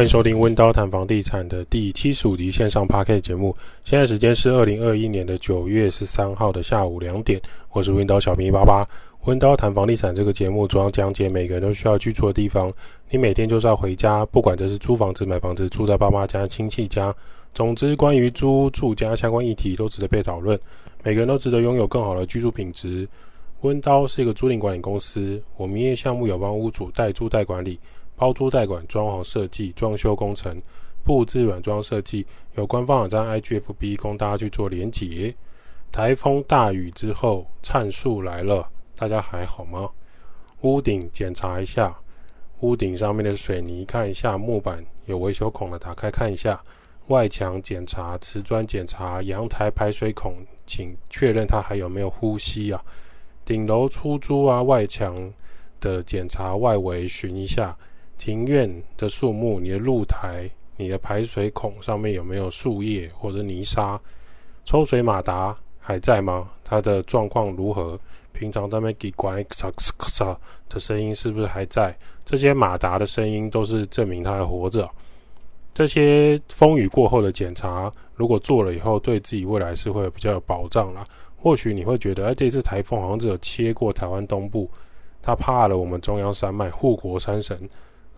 欢迎收听温刀谈房地产的第七十五集线上 P K 节目。现在时间是二零二一年的九月十三号的下午两点。我是温刀小明一八八。温刀谈房地产这个节目主要讲解每个人都需要居住的地方。你每天就是要回家，不管这是租房子、买房子、住在爸妈家、亲戚家，总之关于租住家相关议题都值得被讨论。每个人都值得拥有更好的居住品质。温刀是一个租赁管理公司，我们业项目有帮屋主代租代管理。包租代管、装潢设计、装修工程、布置软装设计，有官方网站 IGFB 供大家去做连结。台风大雨之后，灿树来了，大家还好吗？屋顶检查一下，屋顶上面的水泥看一下，木板有维修孔的打开看一下。外墙检查，瓷砖检查，阳台排水孔，请确认它还有没有呼吸啊。顶楼出租啊，外墙的检查，外围巡一下。庭院的树木，你的露台、你的排水孔上面有没有树叶或者泥沙？抽水马达还在吗？它的状况如何？平常在那边给关咔嚓咔的声音是不是还在？这些马达的声音都是证明它还活着。这些风雨过后的检查，如果做了以后，对自己未来是会比较有保障啦。或许你会觉得，哎，这次台风好像只有切过台湾东部，它怕了我们中央山脉护国山神。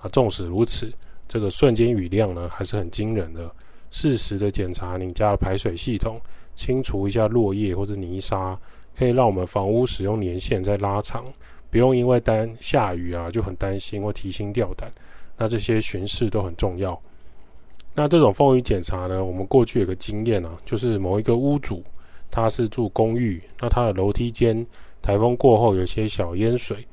啊，纵使如此，这个瞬间雨量呢还是很惊人的。适时的检查你家的排水系统，清除一下落叶或者泥沙，可以让我们房屋使用年限再拉长，不用因为担下雨啊就很担心或提心吊胆。那这些巡视都很重要。那这种风雨检查呢，我们过去有个经验啊，就是某一个屋主他是住公寓，那他的楼梯间台风过后有些小淹水。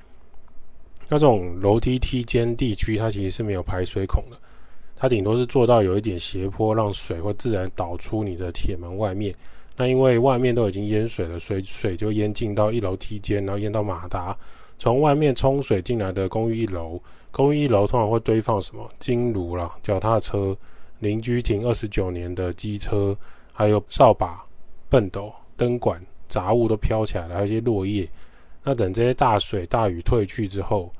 那种楼梯梯间地区，它其实是没有排水孔的，它顶多是做到有一点斜坡，让水会自然导出你的铁门外面。那因为外面都已经淹水了，水水就淹进到一楼梯间，然后淹到马达。从外面冲水进来的公寓一楼，公寓一楼通常会堆放什么？金炉啦、脚踏车、邻居停二十九年的机车，还有扫把、畚斗、灯管，杂物都飘起来了，还有一些落叶。那等这些大水大雨退去之后，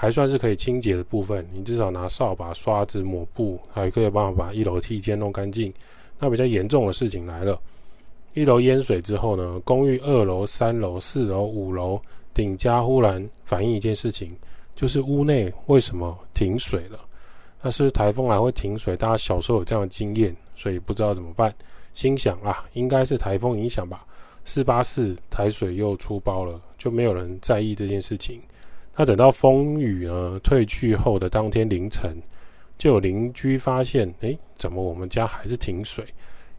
还算是可以清洁的部分，你至少拿扫把、刷子、抹布，还可以帮我把一楼梯间弄干净。那比较严重的事情来了，一楼淹水之后呢，公寓二楼、三楼、四楼、五楼顶加忽然反映一件事情，就是屋内为什么停水了？那是台风来会停水，大家小时候有这样的经验，所以不知道怎么办，心想啊，应该是台风影响吧。四八四台水又出包了，就没有人在意这件事情。那等到风雨呢退去后的当天凌晨，就有邻居发现，诶，怎么我们家还是停水？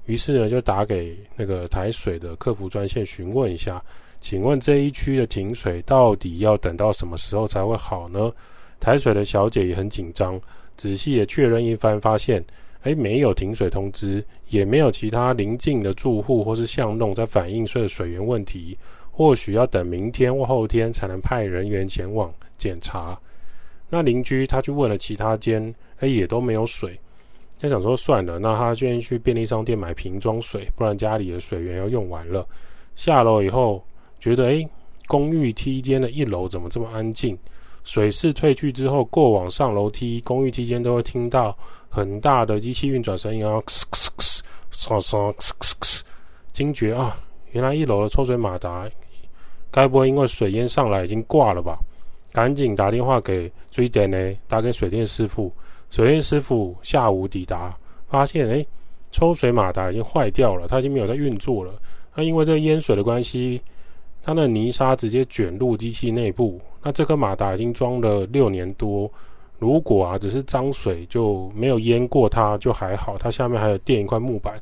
于是呢，就打给那个台水的客服专线询问一下，请问这一区的停水到底要等到什么时候才会好呢？台水的小姐也很紧张，仔细的确认一番，发现，诶，没有停水通知，也没有其他邻近的住户或是巷弄在反映这个水源问题。或许要等明天或后天才能派人员前往检查。那邻居他去问了其他间，哎，也都没有水。他想说算了，那他愿意去便利商店买瓶装水，不然家里的水源要用完了。下楼以后觉得，哎，公寓梯间的一楼怎么这么安静？水势退去之后，过往上楼梯，公寓梯间都会听到很大的机器运转声音啊，呲呲呲，唰唰，呲呲呲，惊觉啊，原来一楼的抽水马达。该不会因为水淹上来已经挂了吧？赶紧打电话给水电呢，打给水电师傅。水电师傅下午抵达，发现诶，抽水马达已经坏掉了，它已经没有在运作了。那因为这个淹水的关系，它的泥沙直接卷入机器内部。那这颗马达已经装了六年多，如果啊只是脏水就没有淹过它就还好，它下面还有垫一块木板。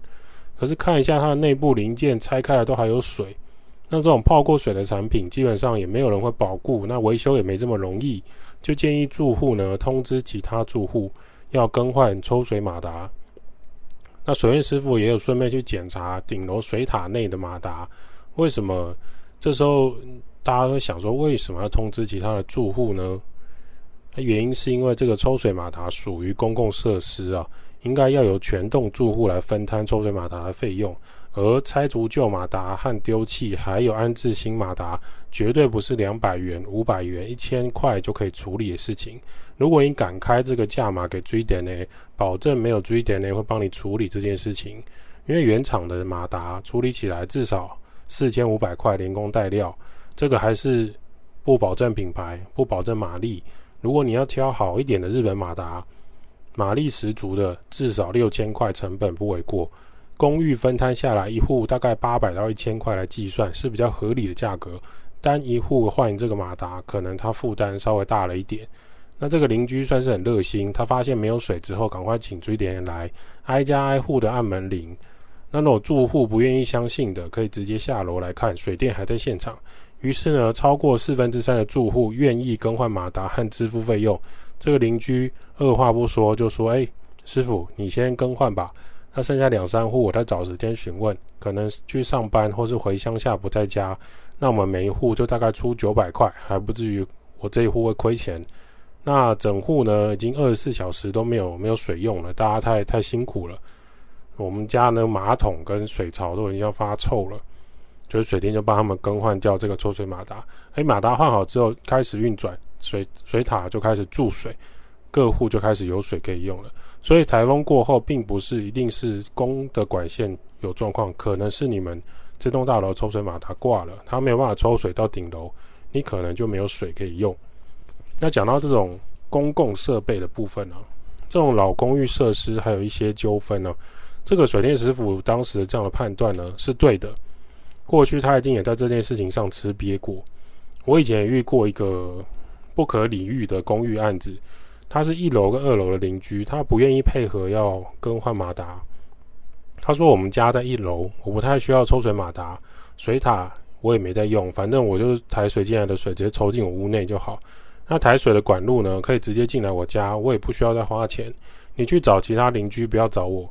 可是看一下它的内部零件拆开来都还有水。那这种泡过水的产品，基本上也没有人会保固，那维修也没这么容易，就建议住户呢通知其他住户要更换抽水马达。那水电师傅也有顺便去检查顶楼水塔内的马达。为什么这时候大家会想说，为什么要通知其他的住户呢？那原因是因为这个抽水马达属于公共设施啊，应该要由全栋住户来分摊抽水马达的费用。而拆除旧马达和丢弃，还有安置新马达，绝对不是两百元、五百元、一千块就可以处理的事情。如果你敢开这个价码给水电呢，保证没有水电呢会帮你处理这件事情。因为原厂的马达处理起来至少四千五百块，连工带料，这个还是不保证品牌，不保证马力。如果你要挑好一点的日本马达，马力十足的，至少六千块，成本不为过。公寓分摊下来，一户大概八百到一千块来计算是比较合理的价格。单一户换这个马达，可能他负担稍微大了一点。那这个邻居算是很热心，他发现没有水之后，赶快请水电人来，挨家挨户的按门铃。那种住户不愿意相信的，可以直接下楼来看，水电还在现场。于是呢，超过四分之三的住户愿意更换马达和支付费用。这个邻居二话不说就说：“哎，师傅，你先更换吧。”那剩下两三户，我再找时间询问，可能去上班或是回乡下不在家，那我们每一户就大概出九百块，还不至于我这一户会亏钱。那整户呢，已经二十四小时都没有没有水用了，大家太太辛苦了。我们家呢，马桶跟水槽都已经要发臭了，就是水电就帮他们更换掉这个抽水马达。哎，马达换好之后开始运转，水水塔就开始注水，各户就开始有水可以用了。所以台风过后，并不是一定是供的管线有状况，可能是你们这栋大楼抽水马达挂了，它没有办法抽水到顶楼，你可能就没有水可以用。那讲到这种公共设备的部分呢、这种老公寓设施还有一些纠纷呢，这个水电师傅当时这样的判断呢是对的。过去他一定也在这件事情上吃瘪过。我以前也遇过一个不可理喻的公寓案子。他是一楼跟二楼的邻居，他不愿意配合要更换马达。他说：“我们家在一楼，我不太需要抽水马达，水塔我也没在用，反正我就是抬水进来的水直接抽进我屋内就好。那抬水的管路呢，可以直接进来我家，我也不需要再花钱。你去找其他邻居，不要找我。”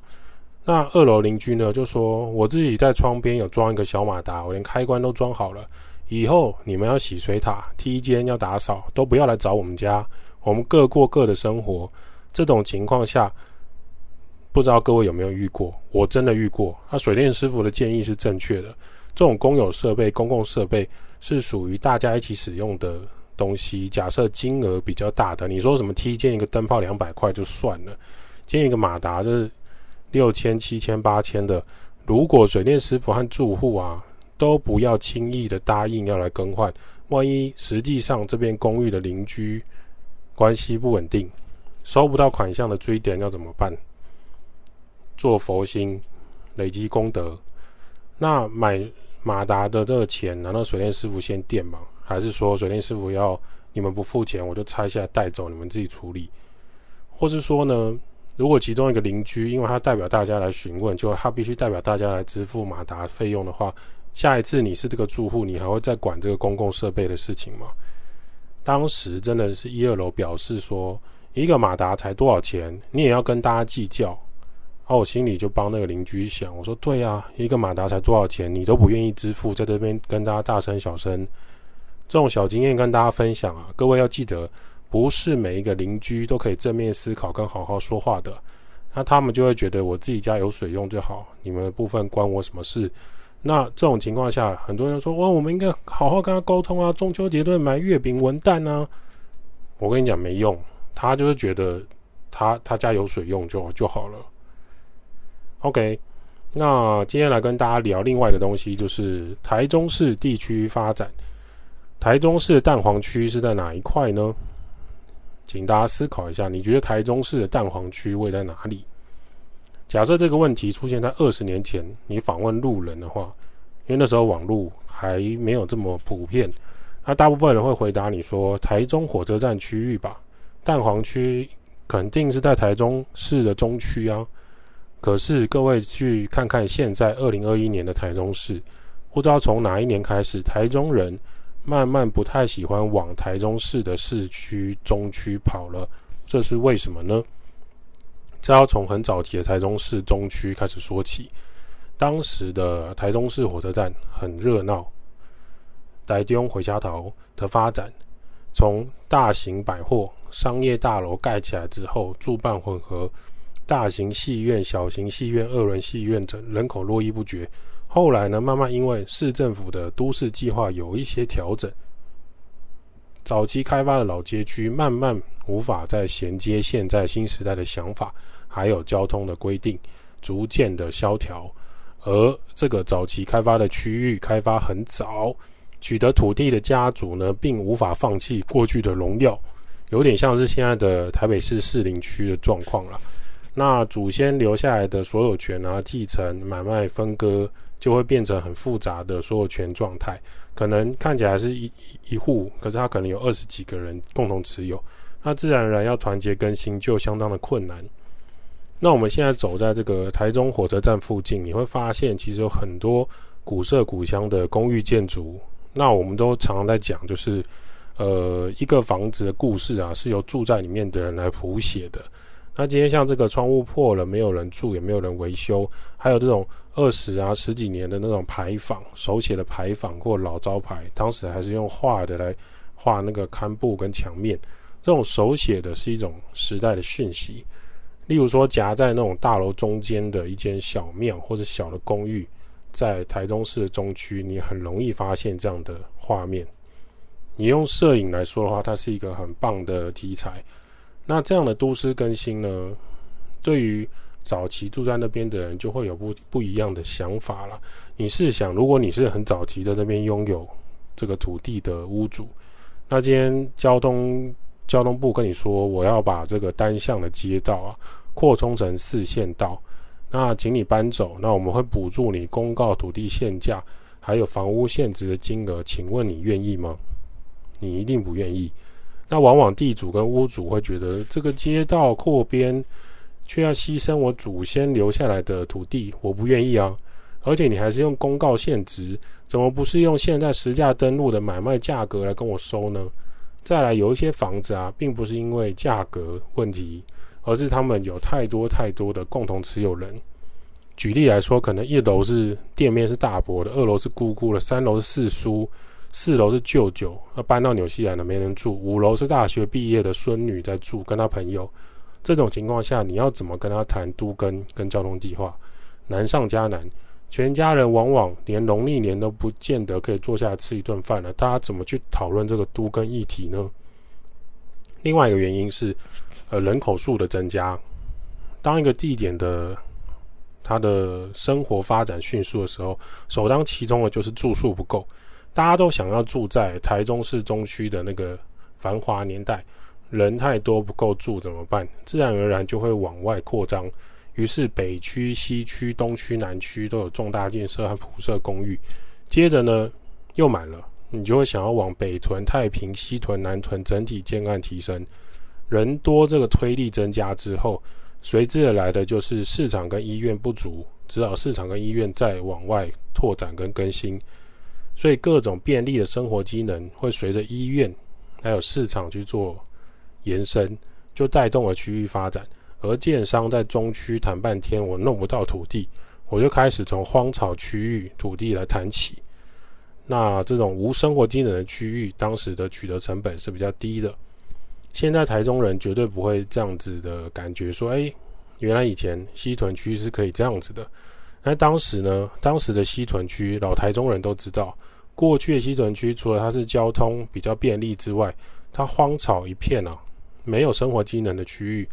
那二楼邻居呢，就说：“我自己在窗边有装一个小马达，我连开关都装好了。以后你们要洗水塔、梯间要打扫，都不要来找我们家。”我们各过各的生活，这种情况下，不知道各位有没有遇过？我真的遇过。那水电师傅的建议是正确的。这种公有设备、公共设备是属于大家一起使用的东西。假设金额比较大的，你说什么踢建一个灯泡两百块就算了，建一个马达就是六千、七千、八千的。如果水电师傅和住户啊都不要轻易的答应要来更换，万一实际上这边公寓的邻居，关系不稳定，收不到款项的追点要怎么办？做佛心，累积功德。那买马达的这个钱，难道水电师傅先垫吗？还是说水电师傅要你们不付钱，我就拆下来带走，你们自己处理？或是说呢，如果其中一个邻居，因为他代表大家来询问，就他必须代表大家来支付马达费用的话，下一次你是这个住户，你还会再管这个公共设备的事情吗？当时真的是一二楼表示说，一个马达才多少钱，你也要跟大家计较。然后我心里就帮那个邻居想，我说对啊，一个马达才多少钱，你都不愿意支付，在这边跟大家大声小声，这种小经验跟大家分享啊，各位要记得，不是每一个邻居都可以正面思考跟好好说话的，那他们就会觉得我自己家有水用就好，你们的部分关我什么事？那这种情况下，很多人说：“哇，我们应该好好跟他沟通啊！中秋节都买月饼、文旦啊。”我跟你讲没用，他就是觉得他他家有水用就就好了。OK，那今天来跟大家聊另外一个东西，就是台中市地区发展。台中市的蛋黄区是在哪一块呢？请大家思考一下，你觉得台中市的蛋黄区位在哪里？假设这个问题出现在二十年前，你访问路人的话，因为那时候网络还没有这么普遍，那大部分人会回答你说台中火车站区域吧，蛋黄区肯定是在台中市的中区啊。可是各位去看看现在二零二一年的台中市，不知道从哪一年开始，台中人慢慢不太喜欢往台中市的市区中区跑了，这是为什么呢？这要从很早期的台中市中区开始说起。当时的台中市火车站很热闹，台中回家头的发展，从大型百货商业大楼盖起来之后，住办混合，大型戏院、小型戏院、二轮戏院等人口络绎不绝。后来呢，慢慢因为市政府的都市计划有一些调整，早期开发的老街区慢慢无法再衔接现在新时代的想法，还有交通的规定，逐渐的萧条。而这个早期开发的区域开发很早，取得土地的家族呢，并无法放弃过去的荣耀，有点像是现在的台北市士林区的状况了。那祖先留下来的所有权啊，继承、买卖、分割，就会变成很复杂的所有权状态。可能看起来是一一户，可是他可能有二十几个人共同持有，那自然而然要团结更新就相当的困难。那我们现在走在这个台中火车站附近，你会发现其实有很多古色古香的公寓建筑。那我们都常常在讲，就是呃一个房子的故事啊，是由住在里面的人来谱写的。那今天像这个窗户破了，没有人住，也没有人维修，还有这种二十啊十几年的那种牌坊，手写的牌坊或老招牌，当时还是用画的来画那个刊布跟墙面，这种手写的是一种时代的讯息。例如说，夹在那种大楼中间的一间小庙或者小的公寓，在台中市的中区，你很容易发现这样的画面。你用摄影来说的话，它是一个很棒的题材。那这样的都市更新呢，对于早期住在那边的人就会有不不一样的想法了。你试想，如果你是很早期在这边拥有这个土地的屋主，那今天交通交通部跟你说，我要把这个单向的街道啊扩充成四线道，那请你搬走，那我们会补助你公告土地限价，还有房屋限值的金额，请问你愿意吗？你一定不愿意。那往往地主跟屋主会觉得，这个街道扩编，却要牺牲我祖先留下来的土地，我不愿意啊！而且你还是用公告现值，怎么不是用现在实价登录的买卖价格来跟我收呢？再来，有一些房子啊，并不是因为价格问题，而是他们有太多太多的共同持有人。举例来说，可能一楼是店面是大伯的，二楼是姑姑的，三楼是四叔。四楼是舅舅，要搬到纽西兰了，没人住。五楼是大学毕业的孙女在住，跟她朋友。这种情况下，你要怎么跟他谈都更跟交通计划？难上加难。全家人往往连农历年都不见得可以坐下来吃一顿饭了，大家怎么去讨论这个都更议题呢？另外一个原因是，呃，人口数的增加。当一个地点的他的生活发展迅速的时候，首当其冲的就是住宿不够。大家都想要住在台中市中区的那个繁华年代，人太多不够住怎么办？自然而然就会往外扩张。于是北区、西区、东区、南区都有重大建设和铺设公寓。接着呢，又满了，你就会想要往北屯、太平、西屯、南屯整体建案提升。人多这个推力增加之后，随之而来的就是市场跟医院不足，只好市场跟医院再往外拓展跟更新。所以各种便利的生活机能会随着医院还有市场去做延伸，就带动了区域发展。而建商在中区谈半天，我弄不到土地，我就开始从荒草区域土地来谈起。那这种无生活机能的区域，当时的取得成本是比较低的。现在台中人绝对不会这样子的感觉，说：“哎，原来以前西屯区是可以这样子的。”那当时呢，当时的西屯区，老台中人都知道，过去的西屯区除了它是交通比较便利之外，它荒草一片啊，没有生活机能的区域。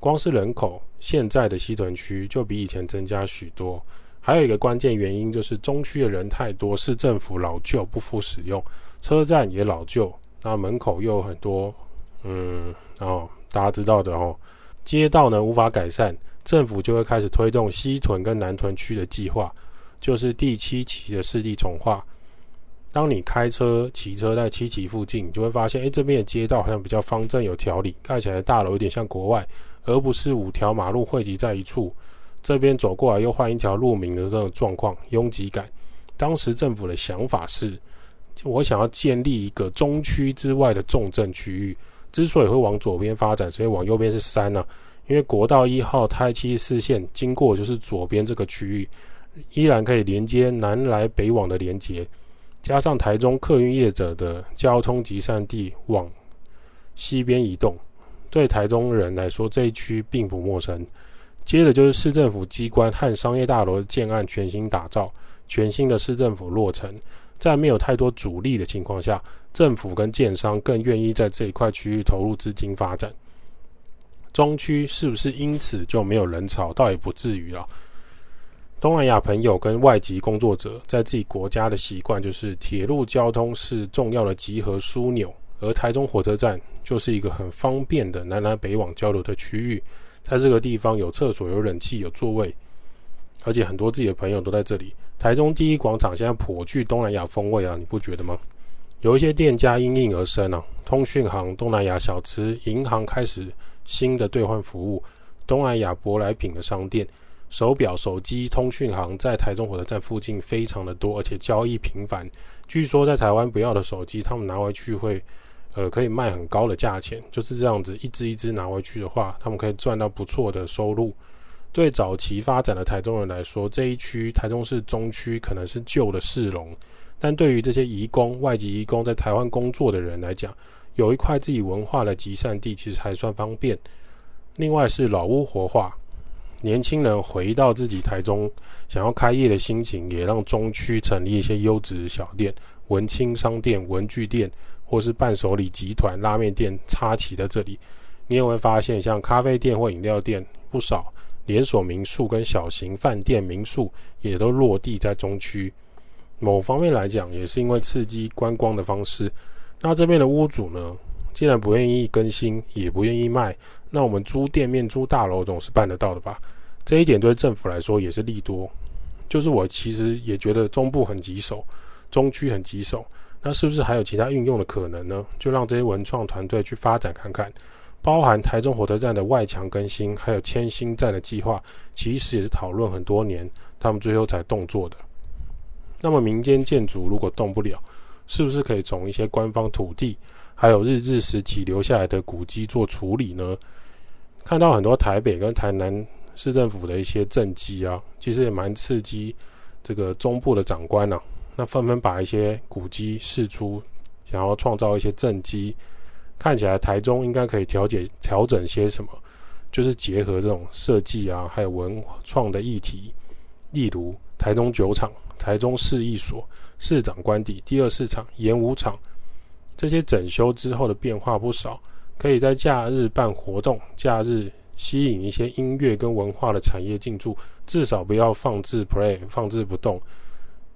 光是人口，现在的西屯区就比以前增加许多。还有一个关键原因就是中区的人太多，市政府老旧不敷使用，车站也老旧，那门口又有很多，嗯，然后大家知道的哦，街道呢无法改善。政府就会开始推动西屯跟南屯区的计划，就是第七期的市地重划。当你开车、骑车在七期附近，你就会发现，哎，这边的街道好像比较方正、有条理，盖起来大楼有点像国外，而不是五条马路汇集在一处。这边走过来又换一条路名的这种状况，拥挤感。当时政府的想法是，我想要建立一个中区之外的重镇区域。之所以会往左边发展，所以往右边是山呢、啊。因为国道一号台七四线经过就是左边这个区域，依然可以连接南来北往的连接，加上台中客运业者的交通集散地往西边移动，对台中人来说，这一区并不陌生。接着就是市政府机关和商业大楼的建案全新打造，全新的市政府落成，在没有太多阻力的情况下，政府跟建商更愿意在这一块区域投入资金发展。中区是不是因此就没有人潮？倒也不至于了。东南亚朋友跟外籍工作者在自己国家的习惯就是，铁路交通是重要的集合枢纽，而台中火车站就是一个很方便的南来北往交流的区域。在这个地方有厕所、有冷气、有座位，而且很多自己的朋友都在这里。台中第一广场现在颇具东南亚风味啊，你不觉得吗？有一些店家应运而生啊，通讯行、东南亚小吃、银行开始新的兑换服务，东南亚舶来品的商店、手表、手机、通讯行在台中火车站附近非常的多，而且交易频繁。据说在台湾不要的手机，他们拿回去会。呃，可以卖很高的价钱，就是这样子，一支一支拿回去的话，他们可以赚到不错的收入。对早期发展的台中人来说，这一区台中市中区可能是旧的市容，但对于这些移工、外籍移工在台湾工作的人来讲，有一块自己文化的集散地，其实还算方便。另外是老屋活化，年轻人回到自己台中想要开业的心情，也让中区成立一些优质小店、文青商店、文具店。或是伴手礼集团、拉面店插旗在这里，你也会发现，像咖啡店或饮料店不少，连锁民宿跟小型饭店、民宿也都落地在中区。某方面来讲，也是因为刺激观光的方式。那这边的屋主呢，既然不愿意更新，也不愿意卖，那我们租店面、租大楼总是办得到的吧？这一点对政府来说也是利多。就是我其实也觉得中部很棘手，中区很棘手。那是不是还有其他运用的可能呢？就让这些文创团队去发展看看，包含台中火车站的外墙更新，还有迁新站的计划，其实也是讨论很多年，他们最后才动作的。那么民间建筑如果动不了，是不是可以从一些官方土地，还有日治时期留下来的古迹做处理呢？看到很多台北跟台南市政府的一些政绩啊，其实也蛮刺激这个中部的长官啊。那纷纷把一些古迹释出，想要创造一些政绩，看起来台中应该可以调节调整些什么，就是结合这种设计啊，还有文创的议题，例如台中酒厂、台中市役所、市长官邸、第二市场、演武场，这些整修之后的变化不少，可以在假日办活动，假日吸引一些音乐跟文化的产业进驻，至少不要放置 play 放置不动。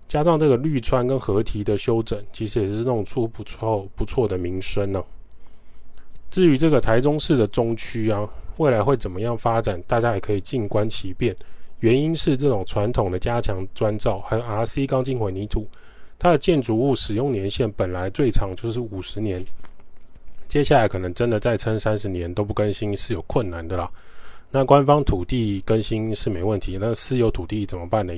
加上这个绿川跟河堤的修整，其实也是弄出不错不错的名声呢、至于这个台中市的中区啊，未来会怎么样发展，大家也可以静观其变。原因是这种传统的加强砖造，还有 RC 钢筋混凝土，它的建筑物使用年限本来最长就是五十年，接下来可能真的再撑三十年都不更新是有困难的啦。那官方土地更新是没问题，那私有土地怎么办呢？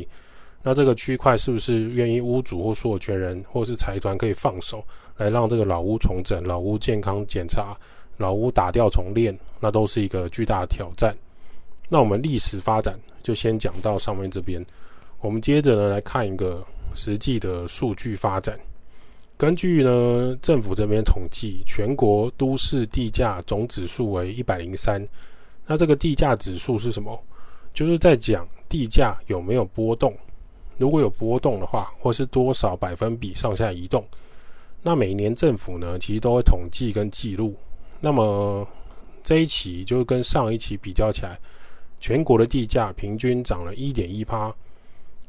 那这个区块是不是愿意屋主或所有权人或是财团可以放手来让这个老屋重整、老屋健康检查、老屋打掉重练？那都是一个巨大的挑战。那我们历史发展就先讲到上面这边，我们接着呢来看一个实际的数据发展。根据呢政府这边统计，全国都市地价总指数为一百零三。那这个地价指数是什么？就是在讲地价有没有波动。如果有波动的话，或是多少百分比上下移动，那每年政府呢，其实都会统计跟记录。那么这一期就跟上一期比较起来，全国的地价平均涨了一点一趴。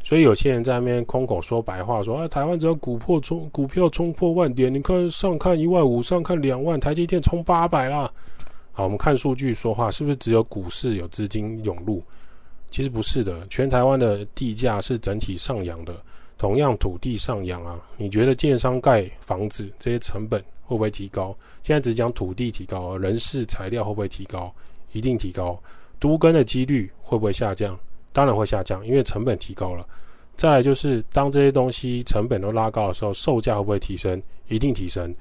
所以有些人在那边空口说白话说，啊，台湾只要股破冲股票冲破万点，你看上看一万五，上看两万，台积电冲八百啦。好，我们看数据说话，是不是只有股市有资金涌入？其实不是的，全台湾的地价是整体上扬的。同样土地上扬啊，你觉得建商盖房子这些成本会不会提高？现在只讲土地提高，人事材料会不会提高？一定提高。都更的几率会不会下降？当然会下降，因为成本提高了。再来就是当这些东西成本都拉高的时候，售价会不会提升？一定提升。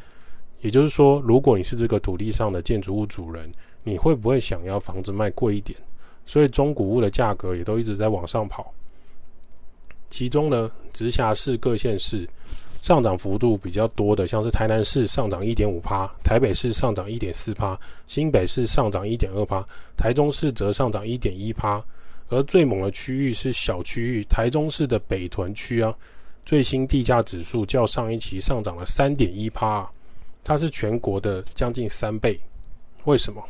也就是说，如果你是这个土地上的建筑物主人，你会不会想要房子卖贵一点？所以中古屋的价格也都一直在往上跑，其中呢，直辖市各县市上涨幅度比较多的，像是台南市上涨一点五趴，台北市上涨一点四趴，新北市上涨一点二趴，台中市则上涨一点一趴。而最猛的区域是小区域，台中市的北屯区啊，最新地价指数较上一期上涨了三点一趴，它是全国的将近三倍。为什么？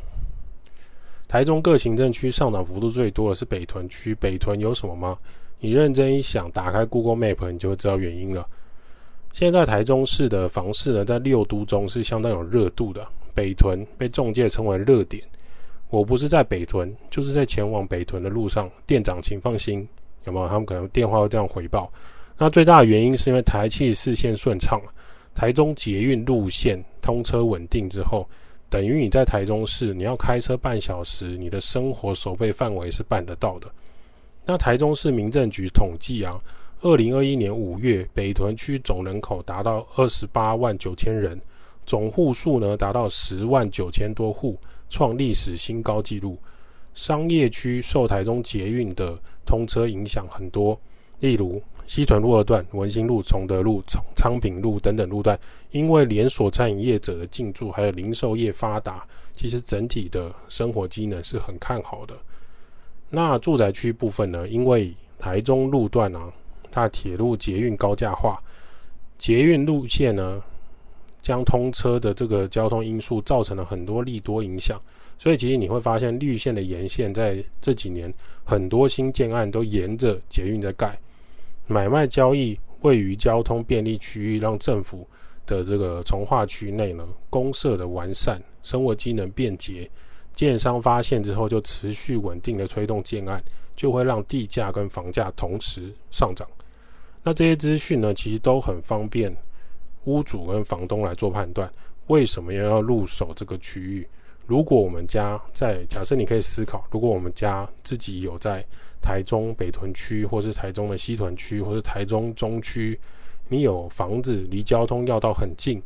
台中各行政区上涨幅度最多的是北屯区，北屯有什么吗？你认真一想，打开 Google Map，你就会知道原因了。现在台中市的房市呢，在六都中是相当有热度的，北屯被中介称为热点。我不是在北屯，就是在前往北屯的路上。店长，请放心，有没有？他们可能电话会这样回报。那最大的原因是因为台气视线顺畅，台中捷运路线通车稳定之后，等于你在台中市，你要开车半小时，你的生活守备范围是办得到的。那台中市民政局统计啊，二零二一年五月，北屯区总人口达到二十八万九千人，总户数呢达到十万九千多户。创历史新高纪录，商业区受台中捷运的通车影响很多，例如西屯路二段、文心路、崇德路、昌平路等等路段，因为连锁餐饮业者的进驻，还有零售业发达，其实整体的生活机能是很看好的。那住宅区部分呢？因为台中路段啊，它铁路捷运高架化，捷运路线呢，将通车的这个交通因素造成了很多利多影响，所以其实你会发现绿线的沿线在这几年很多新建案都沿着捷运在盖，买卖交易位于交通便利区域，让政府的这个从化区内呢，公设的完善，生活机能便捷，建商发现之后就持续稳定的推动建案，就会让地价跟房价同时上涨。那这些资讯呢，其实都很方便。屋主跟房东来做判断，为什么要要入手这个区域？如果我们家在，假设你可以思考，如果我们家自己有在台中北屯区，或是台中的西屯区，或是台中中区，你有房子离交通要道很近，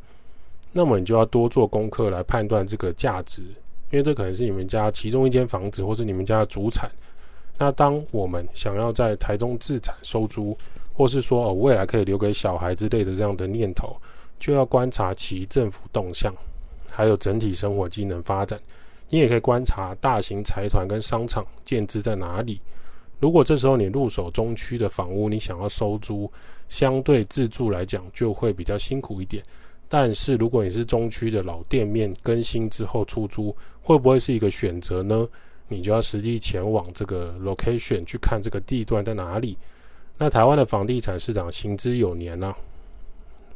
那么你就要多做功课来判断这个价值，因为这可能是你们家其中一间房子，或是你们家的主产。那当我们想要在台中自产收租，或是说哦，未来可以留给小孩之类的这样的念头，就要观察其政府动向，还有整体生活机能发展。你也可以观察大型财团跟商场建置在哪里。如果这时候你入手中区的房屋，你想要收租，相对自住来讲就会比较辛苦一点。但是如果你是中区的老店面更新之后出租，会不会是一个选择呢？你就要实际前往这个 location 去看这个地段在哪里。那台湾的房地产市场行之有年呢、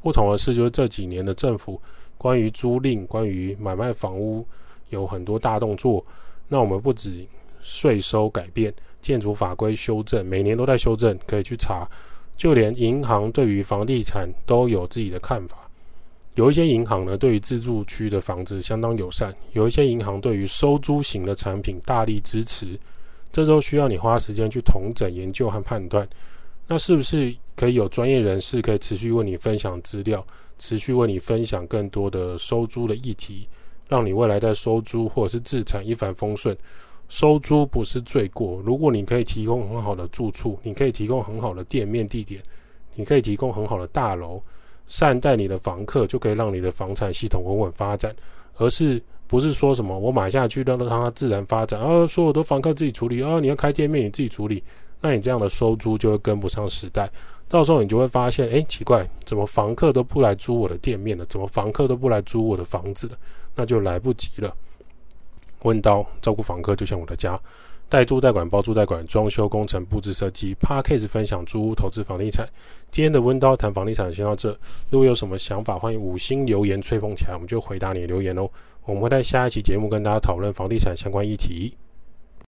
不同的是，就是这几年的政府关于租赁、关于买卖房屋有很多大动作。那我们不止税收改变、建筑法规修正，每年都在修正，可以去查。就连银行对于房地产都有自己的看法。有一些银行呢，对于自住区的房子相当友善；有一些银行对于收租型的产品大力支持。这都需要你花时间去统整研究和判断。那是不是可以有专业人士可以持续为你分享资料，持续为你分享更多的收租的议题，让你未来在收租或者是自产一帆风顺？收租不是罪过，如果你可以提供很好的住处，你可以提供很好的店面地点，你可以提供很好的大楼，善待你的房客，就可以让你的房产系统稳稳发展，而是不是说什么我买下去让它自然发展，啊所有的房客自己处理，啊，你要开店面你自己处理。那你这样的收租就会跟不上时代，到时候你就会发现，哎，奇怪，怎么房客都不来租我的店面了？怎么房客都不来租我的房子了？那就来不及了。温刀照顾房客就像我的家，代租代管、包租代管、装修工程、布置设计。Podcast 分享租屋投资房地产。今天的温刀谈房地产先到这。如果有什么想法，欢迎五星留言吹捧起来，我们就回答你的留言哦。我们会在下一期节目跟大家讨论房地产相关议题。